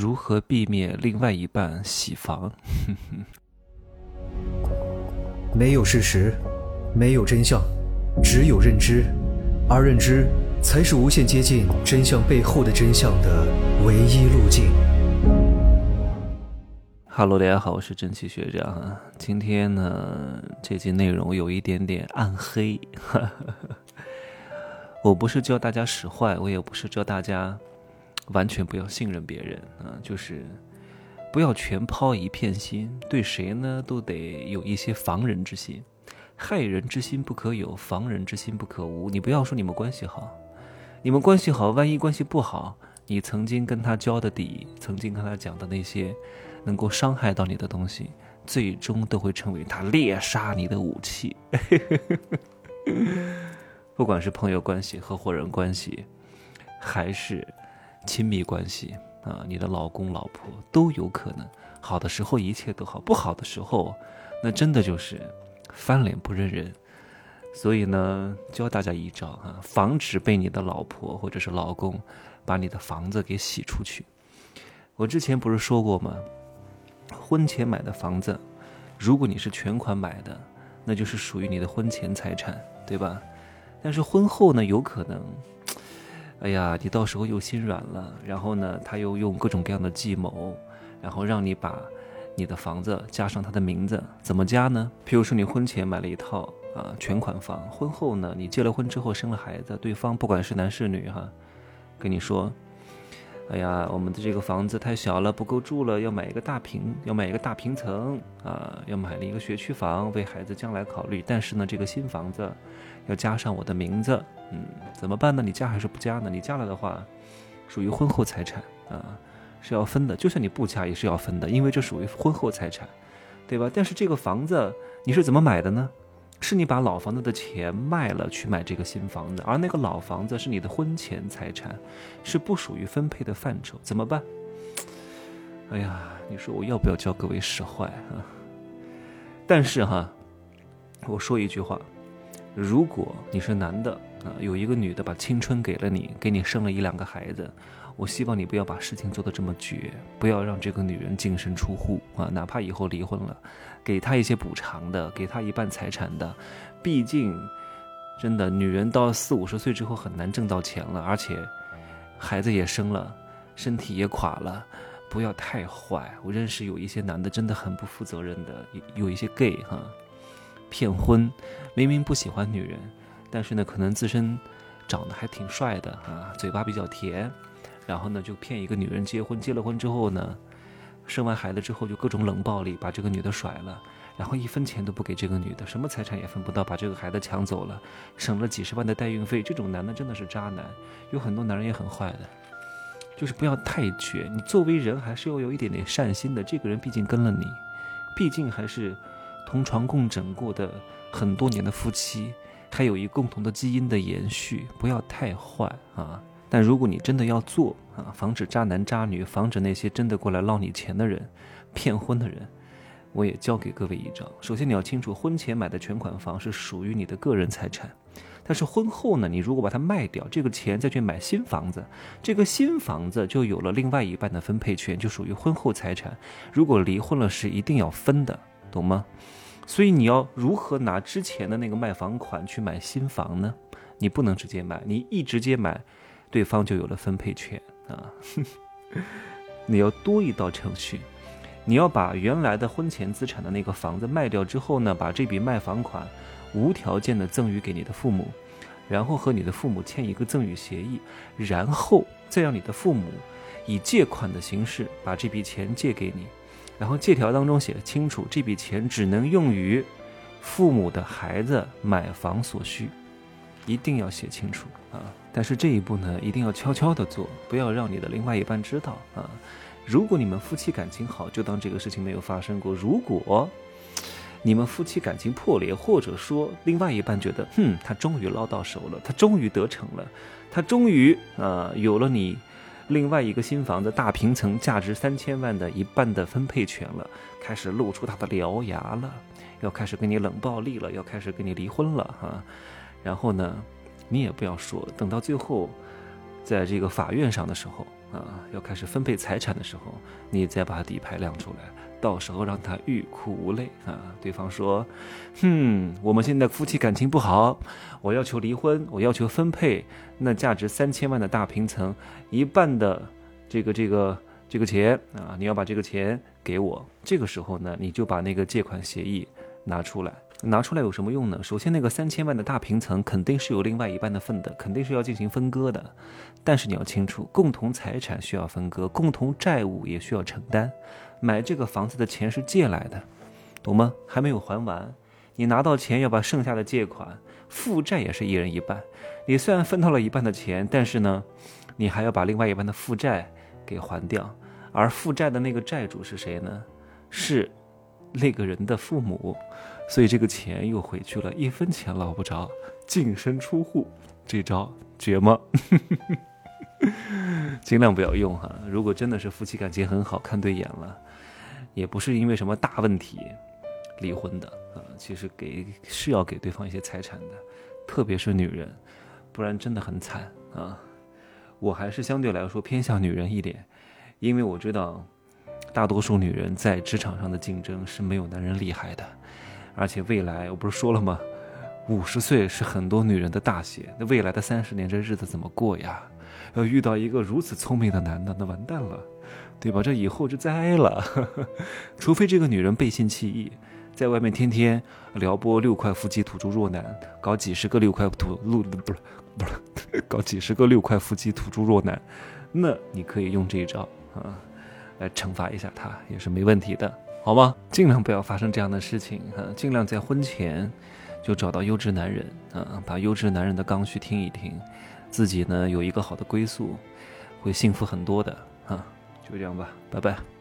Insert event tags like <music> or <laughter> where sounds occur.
如何避免另外一半洗房？<laughs> 没有事实，没有真相，只有认知，而认知才是无限接近真相背后的真相的唯一路径。Hello，大家好，我是蒸汽学长啊。今天呢，这集内容有一点点暗黑。<laughs> 我不是教大家使坏，我也不是教大家。完全不要信任别人啊，就是不要全抛一片心，对谁呢都得有一些防人之心。害人之心不可有，防人之心不可无。你不要说你们关系好，你们关系好，万一关系不好，你曾经跟他交的底，曾经跟他讲的那些能够伤害到你的东西，最终都会成为他猎杀你的武器。<laughs> 不管是朋友关系、合伙人关系，还是。亲密关系啊，你的老公老婆都有可能好的时候一切都好，不好的时候，那真的就是翻脸不认人。所以呢，教大家一招啊，防止被你的老婆或者是老公把你的房子给洗出去。我之前不是说过吗？婚前买的房子，如果你是全款买的，那就是属于你的婚前财产，对吧？但是婚后呢，有可能。哎呀，你到时候又心软了，然后呢，他又用各种各样的计谋，然后让你把你的房子加上他的名字，怎么加呢？譬如说你婚前买了一套啊全款房，婚后呢，你结了婚之后生了孩子，对方不管是男是女哈，跟你说。哎呀，我们的这个房子太小了，不够住了，要买一个大平，要买一个大平层啊，要买了一个学区房，为孩子将来考虑。但是呢，这个新房子要加上我的名字，嗯，怎么办呢？你加还是不加呢？你加了的话，属于婚后财产啊，是要分的。就算你不加，也是要分的，因为这属于婚后财产，对吧？但是这个房子你是怎么买的呢？是你把老房子的钱卖了去买这个新房子，而那个老房子是你的婚前财产，是不属于分配的范畴，怎么办？哎呀，你说我要不要教各位使坏啊？但是哈，我说一句话，如果你是男的啊，有一个女的把青春给了你，给你生了一两个孩子。我希望你不要把事情做得这么绝，不要让这个女人净身出户啊！哪怕以后离婚了，给她一些补偿的，给她一半财产的。毕竟，真的，女人到四五十岁之后很难挣到钱了，而且孩子也生了，身体也垮了，不要太坏。我认识有一些男的真的很不负责任的，有一些 gay 哈，骗婚，明明不喜欢女人，但是呢，可能自身长得还挺帅的啊，嘴巴比较甜。然后呢，就骗一个女人结婚，结了婚之后呢，生完孩子之后就各种冷暴力，把这个女的甩了，然后一分钱都不给这个女的，什么财产也分不到，把这个孩子抢走了，省了几十万的代孕费。这种男的真的是渣男，有很多男人也很坏的，就是不要太绝。你作为人还是要有一点点善心的。这个人毕竟跟了你，毕竟还是同床共枕过的很多年的夫妻，它有一共同的基因的延续，不要太坏啊。但如果你真的要做啊，防止渣男渣女，防止那些真的过来捞你钱的人、骗婚的人，我也教给各位一招。首先你要清楚，婚前买的全款房是属于你的个人财产，但是婚后呢，你如果把它卖掉，这个钱再去买新房子，这个新房子就有了另外一半的分配权，就属于婚后财产。如果离婚了，是一定要分的，懂吗？所以你要如何拿之前的那个卖房款去买新房呢？你不能直接买，你一直接买。对方就有了分配权啊！<laughs> 你要多一道程序，你要把原来的婚前资产的那个房子卖掉之后呢，把这笔卖房款无条件的赠与给你的父母，然后和你的父母签一个赠与协议，然后再让你的父母以借款的形式把这笔钱借给你，然后借条当中写的清楚，这笔钱只能用于父母的孩子买房所需，一定要写清楚啊！但是这一步呢，一定要悄悄的做，不要让你的另外一半知道啊。如果你们夫妻感情好，就当这个事情没有发生过；如果你们夫妻感情破裂，或者说另外一半觉得，哼，他终于捞到手了，他终于得逞了，他终于啊有了你另外一个新房的大平层，价值三千万的一半的分配权了，开始露出他的獠牙了，要开始跟你冷暴力了，要开始跟你离婚了哈。然后呢？你也不要说，等到最后，在这个法院上的时候啊，要开始分配财产的时候，你再把底牌亮出来，到时候让他欲哭无泪啊。对方说：“哼，我们现在夫妻感情不好，我要求离婚，我要求分配那价值三千万的大平层一半的这个这个这个钱啊，你要把这个钱给我。这个时候呢，你就把那个借款协议拿出来。”拿出来有什么用呢？首先，那个三千万的大平层肯定是有另外一半的份的，肯定是要进行分割的。但是你要清楚，共同财产需要分割，共同债务也需要承担。买这个房子的钱是借来的，懂吗？还没有还完，你拿到钱要把剩下的借款，负债也是一人一半。你虽然分到了一半的钱，但是呢，你还要把另外一半的负债给还掉。而负债的那个债主是谁呢？是那个人的父母。所以这个钱又回去了，一分钱捞不着，净身出户，这招绝吗？<laughs> 尽量不要用哈。如果真的是夫妻感情很好，看对眼了，也不是因为什么大问题离婚的啊。其实给是要给对方一些财产的，特别是女人，不然真的很惨啊。我还是相对来说偏向女人一点，因为我知道大多数女人在职场上的竞争是没有男人厉害的。而且未来我不是说了吗？五十岁是很多女人的大限，那未来的三十年这日子怎么过呀？要遇到一个如此聪明的男的，那完蛋了，对吧？这以后就栽了。<laughs> 除非这个女人背信弃义，在外面天天撩拨六块腹肌土著弱男，搞几十个六块土路不是不是 <laughs> 搞几十个六块腹肌土著弱男，那你可以用这一招啊，来惩罚一下他，也是没问题的。好吗？尽量不要发生这样的事情啊！尽量在婚前就找到优质男人啊，把优质男人的刚需听一听，自己呢有一个好的归宿，会幸福很多的啊！就这样吧，拜拜。